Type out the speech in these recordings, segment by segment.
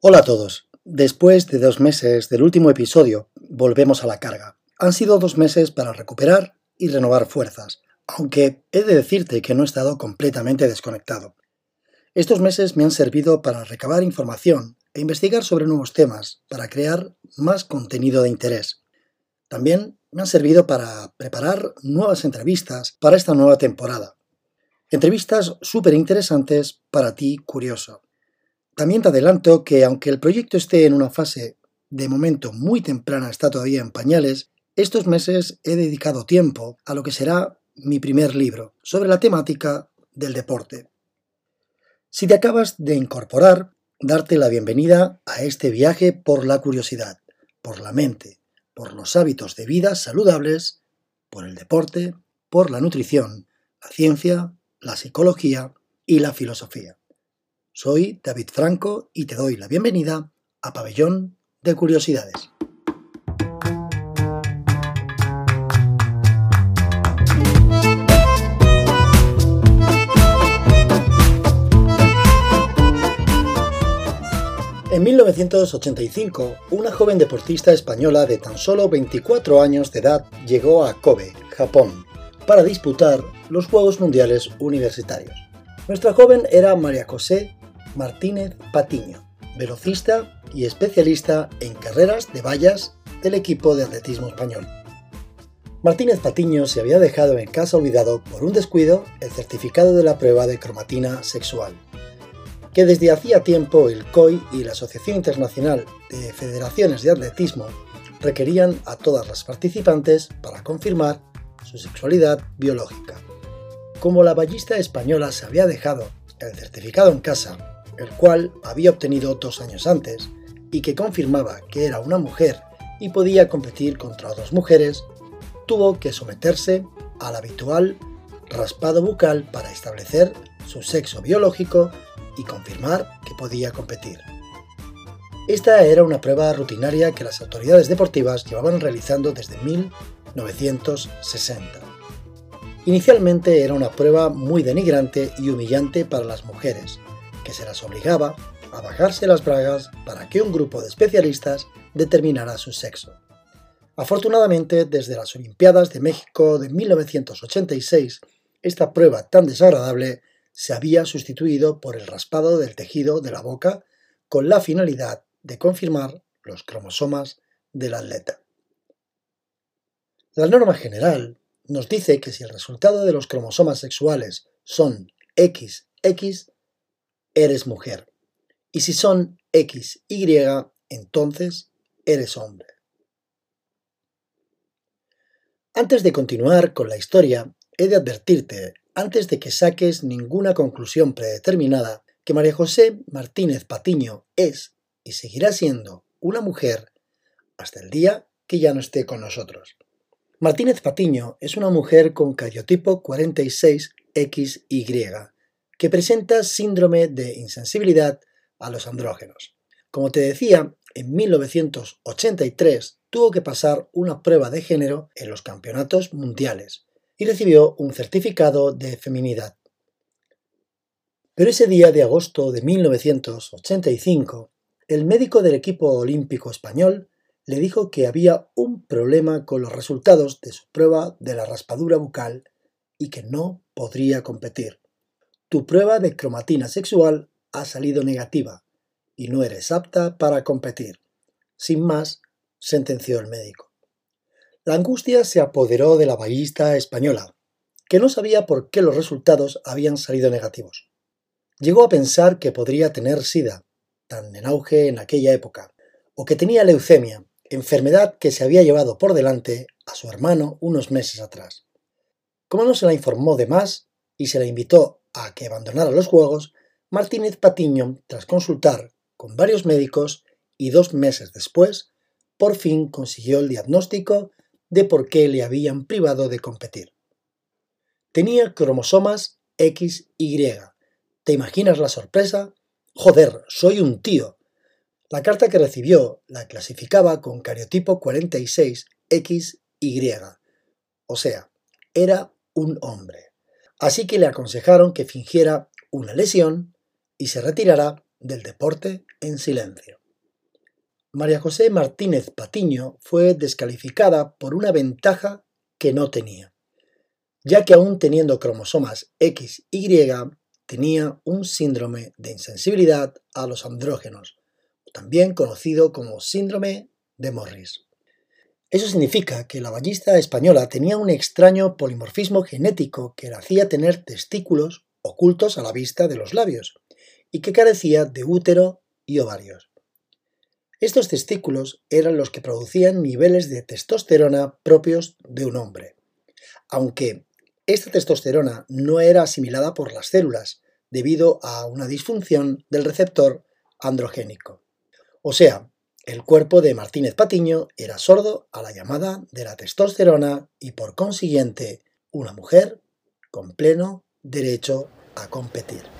Hola a todos. Después de dos meses del último episodio, volvemos a la carga. Han sido dos meses para recuperar y renovar fuerzas, aunque he de decirte que no he estado completamente desconectado. Estos meses me han servido para recabar información e investigar sobre nuevos temas, para crear más contenido de interés. También me han servido para preparar nuevas entrevistas para esta nueva temporada. Entrevistas súper interesantes para ti, curioso. También te adelanto que aunque el proyecto esté en una fase de momento muy temprana, está todavía en pañales, estos meses he dedicado tiempo a lo que será mi primer libro sobre la temática del deporte. Si te acabas de incorporar, darte la bienvenida a este viaje por la curiosidad, por la mente, por los hábitos de vida saludables, por el deporte, por la nutrición, la ciencia, la psicología y la filosofía. Soy David Franco y te doy la bienvenida a Pabellón de Curiosidades. En 1985, una joven deportista española de tan solo 24 años de edad llegó a Kobe, Japón, para disputar los Juegos Mundiales Universitarios. Nuestra joven era María José Martínez Patiño, velocista y especialista en carreras de vallas del equipo de atletismo español. Martínez Patiño se había dejado en casa olvidado por un descuido el certificado de la prueba de cromatina sexual, que desde hacía tiempo el COI y la Asociación Internacional de Federaciones de Atletismo requerían a todas las participantes para confirmar su sexualidad biológica. Como la ballista española se había dejado el certificado en casa, el cual había obtenido dos años antes, y que confirmaba que era una mujer y podía competir contra otras mujeres, tuvo que someterse al habitual raspado bucal para establecer su sexo biológico y confirmar que podía competir. Esta era una prueba rutinaria que las autoridades deportivas llevaban realizando desde 1960. Inicialmente era una prueba muy denigrante y humillante para las mujeres, que se las obligaba a bajarse las bragas para que un grupo de especialistas determinara su sexo. Afortunadamente, desde las Olimpiadas de México de 1986, esta prueba tan desagradable se había sustituido por el raspado del tejido de la boca con la finalidad de confirmar los cromosomas del atleta. La norma general nos dice que si el resultado de los cromosomas sexuales son XX, eres mujer. Y si son XY, entonces eres hombre. Antes de continuar con la historia, he de advertirte, antes de que saques ninguna conclusión predeterminada, que María José Martínez Patiño es y seguirá siendo una mujer hasta el día que ya no esté con nosotros. Martínez Patiño es una mujer con cariotipo 46XY, que presenta síndrome de insensibilidad a los andrógenos. Como te decía, en 1983 tuvo que pasar una prueba de género en los campeonatos mundiales y recibió un certificado de feminidad. Pero ese día de agosto de 1985, el médico del equipo olímpico español le dijo que había un problema con los resultados de su prueba de la raspadura bucal y que no podría competir. Tu prueba de cromatina sexual ha salido negativa y no eres apta para competir. Sin más, sentenció el médico. La angustia se apoderó de la ballista española, que no sabía por qué los resultados habían salido negativos. Llegó a pensar que podría tener sida, tan en auge en aquella época, o que tenía leucemia, enfermedad que se había llevado por delante a su hermano unos meses atrás. Como no se la informó de más y se la invitó a que abandonara los juegos, Martínez Patiño, tras consultar con varios médicos y dos meses después, por fin consiguió el diagnóstico de por qué le habían privado de competir. Tenía cromosomas XY. ¿Te imaginas la sorpresa? Joder, soy un tío, la carta que recibió la clasificaba con cariotipo 46XY, o sea, era un hombre. Así que le aconsejaron que fingiera una lesión y se retirara del deporte en silencio. María José Martínez Patiño fue descalificada por una ventaja que no tenía, ya que aún teniendo cromosomas XY tenía un síndrome de insensibilidad a los andrógenos, también conocido como síndrome de Morris. Eso significa que la ballista española tenía un extraño polimorfismo genético que la hacía tener testículos ocultos a la vista de los labios y que carecía de útero y ovarios. Estos testículos eran los que producían niveles de testosterona propios de un hombre, aunque esta testosterona no era asimilada por las células debido a una disfunción del receptor androgénico. O sea, el cuerpo de Martínez Patiño era sordo a la llamada de la testosterona y por consiguiente una mujer con pleno derecho a competir.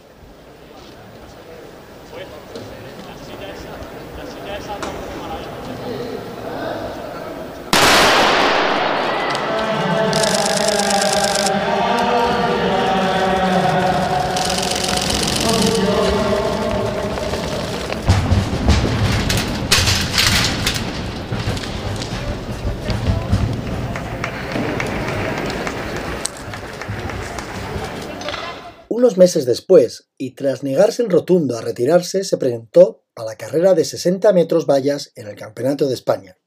Meses después, y tras negarse en rotundo a retirarse, se presentó a la carrera de 60 metros vallas en el Campeonato de España.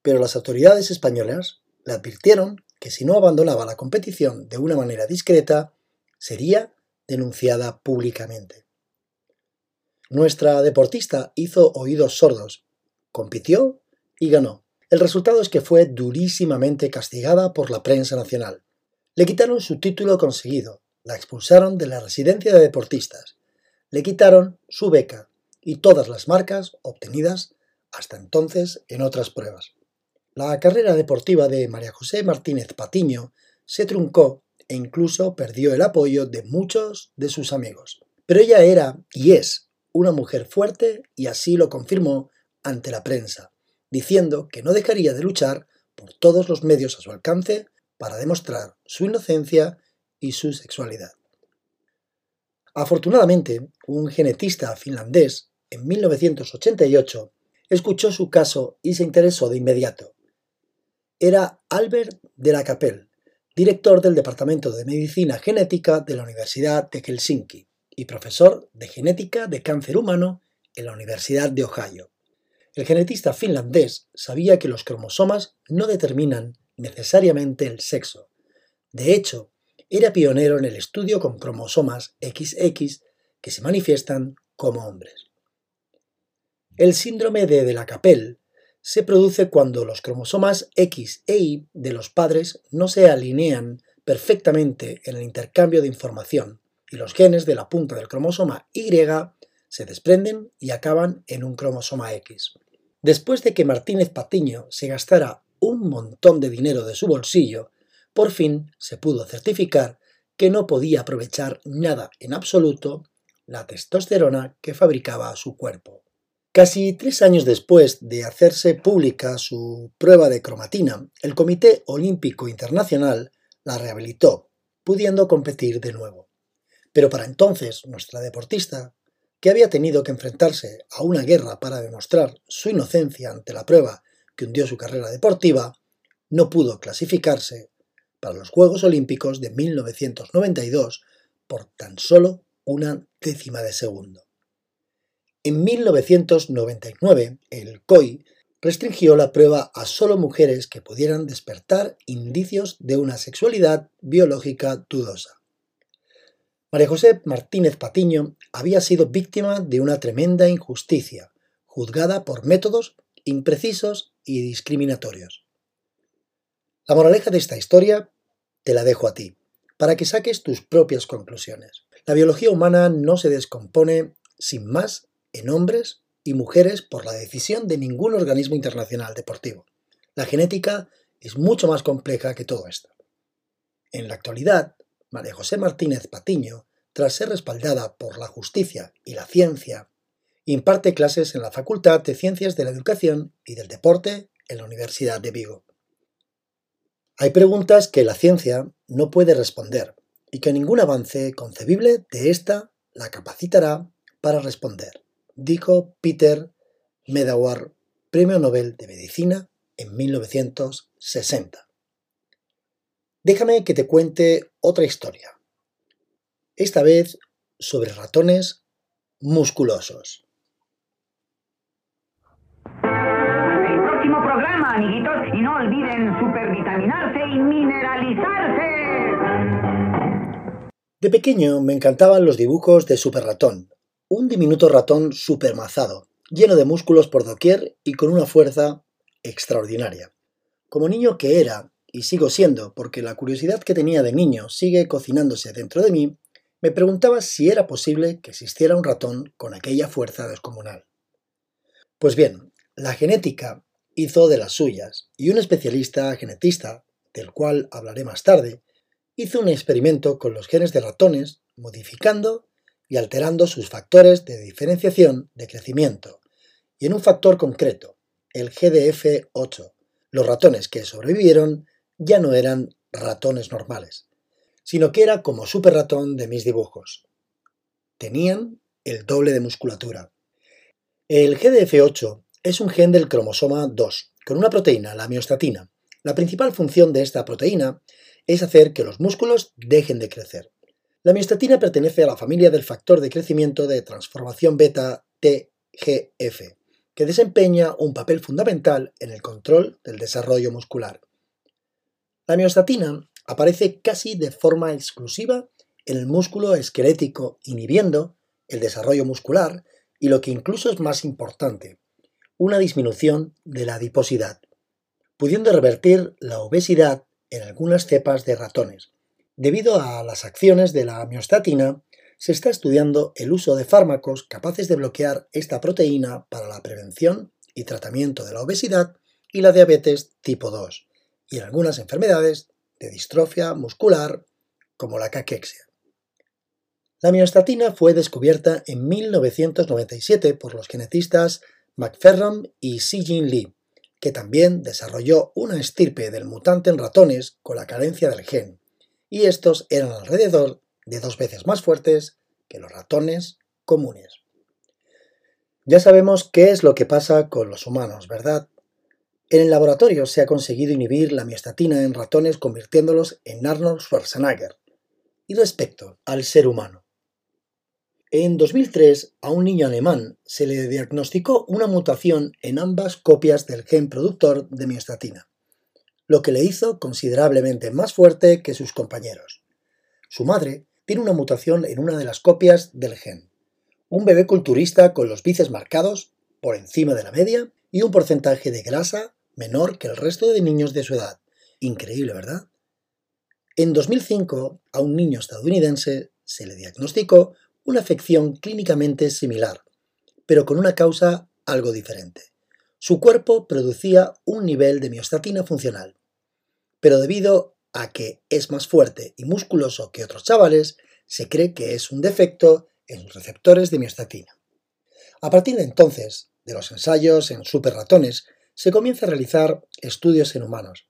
Pero las autoridades españolas le advirtieron que si no abandonaba la competición de una manera discreta, sería denunciada públicamente. Nuestra deportista hizo oídos sordos, compitió y ganó. El resultado es que fue durísimamente castigada por la prensa nacional. Le quitaron su título conseguido, la expulsaron de la residencia de deportistas, le quitaron su beca y todas las marcas obtenidas hasta entonces en otras pruebas. La carrera deportiva de María José Martínez Patiño se truncó e incluso perdió el apoyo de muchos de sus amigos. Pero ella era y es una mujer fuerte y así lo confirmó ante la prensa, diciendo que no dejaría de luchar por todos los medios a su alcance para demostrar su inocencia y su sexualidad. Afortunadamente, un genetista finlandés, en 1988, escuchó su caso y se interesó de inmediato. Era Albert de la Capelle, director del Departamento de Medicina Genética de la Universidad de Helsinki y profesor de genética de cáncer humano en la Universidad de Ohio. El genetista finlandés sabía que los cromosomas no determinan necesariamente el sexo. De hecho, era pionero en el estudio con cromosomas XX que se manifiestan como hombres. El síndrome de De la Capelle se produce cuando los cromosomas X e Y de los padres no se alinean perfectamente en el intercambio de información y los genes de la punta del cromosoma Y se desprenden y acaban en un cromosoma X. Después de que Martínez Patiño se gastara un montón de dinero de su bolsillo por fin se pudo certificar que no podía aprovechar nada en absoluto la testosterona que fabricaba su cuerpo. Casi tres años después de hacerse pública su prueba de cromatina, el Comité Olímpico Internacional la rehabilitó, pudiendo competir de nuevo. Pero para entonces nuestra deportista, que había tenido que enfrentarse a una guerra para demostrar su inocencia ante la prueba que hundió su carrera deportiva, no pudo clasificarse para los Juegos Olímpicos de 1992 por tan solo una décima de segundo. En 1999, el COI restringió la prueba a solo mujeres que pudieran despertar indicios de una sexualidad biológica dudosa. María José Martínez Patiño había sido víctima de una tremenda injusticia, juzgada por métodos imprecisos y discriminatorios. La moraleja de esta historia te la dejo a ti, para que saques tus propias conclusiones. La biología humana no se descompone sin más en hombres y mujeres por la decisión de ningún organismo internacional deportivo. La genética es mucho más compleja que todo esto. En la actualidad, María José Martínez Patiño, tras ser respaldada por la justicia y la ciencia, imparte clases en la Facultad de Ciencias de la Educación y del Deporte en la Universidad de Vigo. Hay preguntas que la ciencia no puede responder y que ningún avance concebible de ésta la capacitará para responder, dijo Peter Medawar, Premio Nobel de Medicina en 1960. Déjame que te cuente otra historia, esta vez sobre ratones musculosos. De pequeño me encantaban los dibujos de Super Ratón, un diminuto ratón supermazado, lleno de músculos por doquier y con una fuerza extraordinaria. Como niño que era, y sigo siendo, porque la curiosidad que tenía de niño sigue cocinándose dentro de mí, me preguntaba si era posible que existiera un ratón con aquella fuerza descomunal. Pues bien, la genética hizo de las suyas, y un especialista genetista, del cual hablaré más tarde, hizo un experimento con los genes de ratones, modificando y alterando sus factores de diferenciación de crecimiento, y en un factor concreto, el GDF8. Los ratones que sobrevivieron ya no eran ratones normales, sino que era como super ratón de mis dibujos. Tenían el doble de musculatura. El GDF8 es un gen del cromosoma 2, con una proteína, la miostatina. La principal función de esta proteína es hacer que los músculos dejen de crecer. La miostatina pertenece a la familia del factor de crecimiento de transformación beta TGF, que desempeña un papel fundamental en el control del desarrollo muscular. La miostatina aparece casi de forma exclusiva en el músculo esquelético, inhibiendo el desarrollo muscular y lo que incluso es más importante, una disminución de la adiposidad, pudiendo revertir la obesidad en algunas cepas de ratones. Debido a las acciones de la miostatina, se está estudiando el uso de fármacos capaces de bloquear esta proteína para la prevención y tratamiento de la obesidad y la diabetes tipo 2, y en algunas enfermedades de distrofia muscular como la caquexia. La miostatina fue descubierta en 1997 por los genetistas McFerran y Jin Lee que también desarrolló una estirpe del mutante en ratones con la carencia del gen, y estos eran alrededor de dos veces más fuertes que los ratones comunes. Ya sabemos qué es lo que pasa con los humanos, ¿verdad? En el laboratorio se ha conseguido inhibir la miostatina en ratones convirtiéndolos en Arnold Schwarzenegger. Y respecto al ser humano, en 2003, a un niño alemán se le diagnosticó una mutación en ambas copias del gen productor de miostatina, lo que le hizo considerablemente más fuerte que sus compañeros. Su madre tiene una mutación en una de las copias del gen. Un bebé culturista con los bíceps marcados, por encima de la media, y un porcentaje de grasa menor que el resto de niños de su edad. Increíble, ¿verdad? En 2005, a un niño estadounidense se le diagnosticó una afección clínicamente similar, pero con una causa algo diferente. Su cuerpo producía un nivel de miostatina funcional, pero debido a que es más fuerte y musculoso que otros chavales, se cree que es un defecto en los receptores de miostatina. A partir de entonces, de los ensayos en superratones, se comienza a realizar estudios en humanos.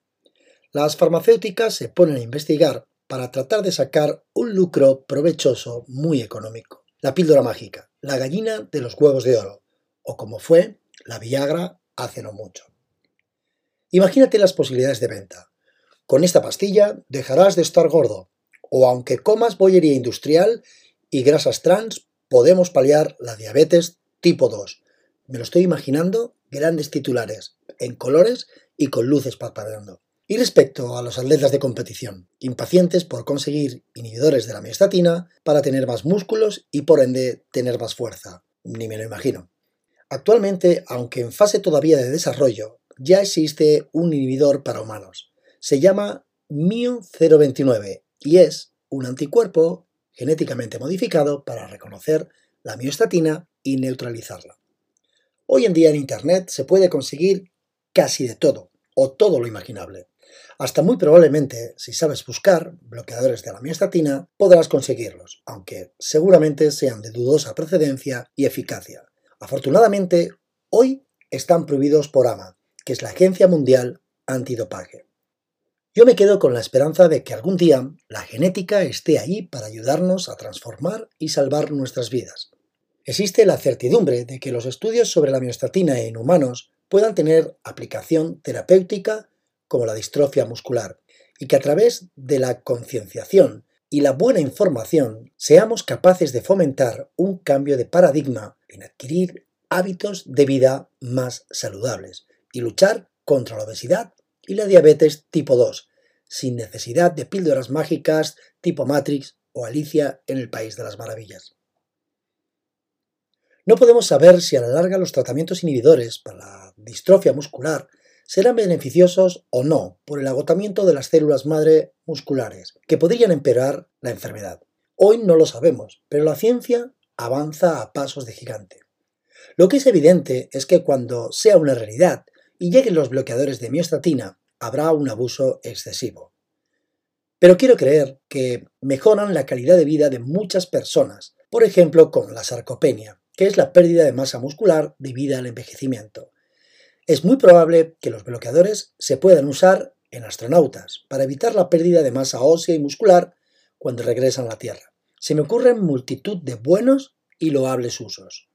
Las farmacéuticas se ponen a investigar para tratar de sacar un lucro provechoso muy económico. La píldora mágica, la gallina de los huevos de oro, o como fue la Viagra hace no mucho. Imagínate las posibilidades de venta. Con esta pastilla dejarás de estar gordo, o aunque comas bollería industrial y grasas trans, podemos paliar la diabetes tipo 2. Me lo estoy imaginando, grandes titulares, en colores y con luces parpadeando. Y respecto a los atletas de competición, impacientes por conseguir inhibidores de la miostatina para tener más músculos y por ende tener más fuerza, ni me lo imagino. Actualmente, aunque en fase todavía de desarrollo, ya existe un inhibidor para humanos. Se llama MIO029 y es un anticuerpo genéticamente modificado para reconocer la miostatina y neutralizarla. Hoy en día en Internet se puede conseguir casi de todo, o todo lo imaginable. Hasta muy probablemente, si sabes buscar bloqueadores de la miostatina, podrás conseguirlos, aunque seguramente sean de dudosa procedencia y eficacia. Afortunadamente, hoy están prohibidos por AMA, que es la Agencia Mundial Antidopaje. Yo me quedo con la esperanza de que algún día la genética esté ahí para ayudarnos a transformar y salvar nuestras vidas. Existe la certidumbre de que los estudios sobre la miostatina en humanos puedan tener aplicación terapéutica como la distrofia muscular y que a través de la concienciación y la buena información seamos capaces de fomentar un cambio de paradigma en adquirir hábitos de vida más saludables y luchar contra la obesidad y la diabetes tipo 2, sin necesidad de píldoras mágicas tipo Matrix o Alicia en el País de las Maravillas. No podemos saber si a la larga los tratamientos inhibidores para la distrofia muscular serán beneficiosos o no por el agotamiento de las células madre musculares, que podrían empeorar la enfermedad. Hoy no lo sabemos, pero la ciencia avanza a pasos de gigante. Lo que es evidente es que cuando sea una realidad y lleguen los bloqueadores de miostatina, habrá un abuso excesivo. Pero quiero creer que mejoran la calidad de vida de muchas personas, por ejemplo con la sarcopenia, que es la pérdida de masa muscular debido al envejecimiento. Es muy probable que los bloqueadores se puedan usar en astronautas para evitar la pérdida de masa ósea y muscular cuando regresan a la Tierra. Se me ocurren multitud de buenos y loables usos.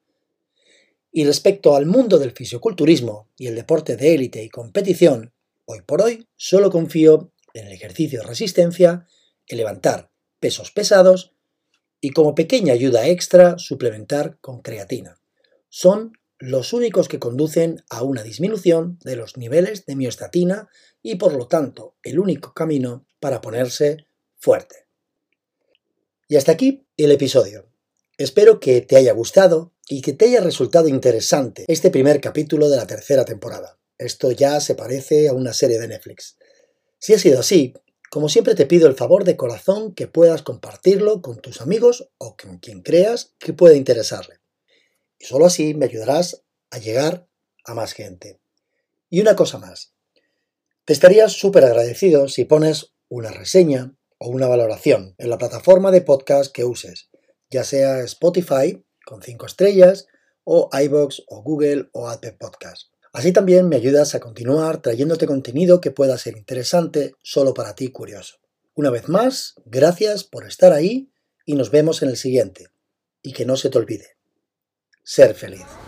Y respecto al mundo del fisioculturismo y el deporte de élite y competición, hoy por hoy solo confío en el ejercicio de resistencia, en levantar pesos pesados y como pequeña ayuda extra suplementar con creatina. Son los únicos que conducen a una disminución de los niveles de miostatina y por lo tanto el único camino para ponerse fuerte. Y hasta aquí el episodio. Espero que te haya gustado y que te haya resultado interesante este primer capítulo de la tercera temporada. Esto ya se parece a una serie de Netflix. Si ha sido así, como siempre te pido el favor de corazón que puedas compartirlo con tus amigos o con quien creas que pueda interesarle. Y solo así me ayudarás a llegar a más gente. Y una cosa más. Te estaría súper agradecido si pones una reseña o una valoración en la plataforma de podcast que uses, ya sea Spotify con 5 estrellas o iBox o Google o Apple Podcast. Así también me ayudas a continuar trayéndote contenido que pueda ser interesante solo para ti curioso. Una vez más, gracias por estar ahí y nos vemos en el siguiente. Y que no se te olvide, ser feliz.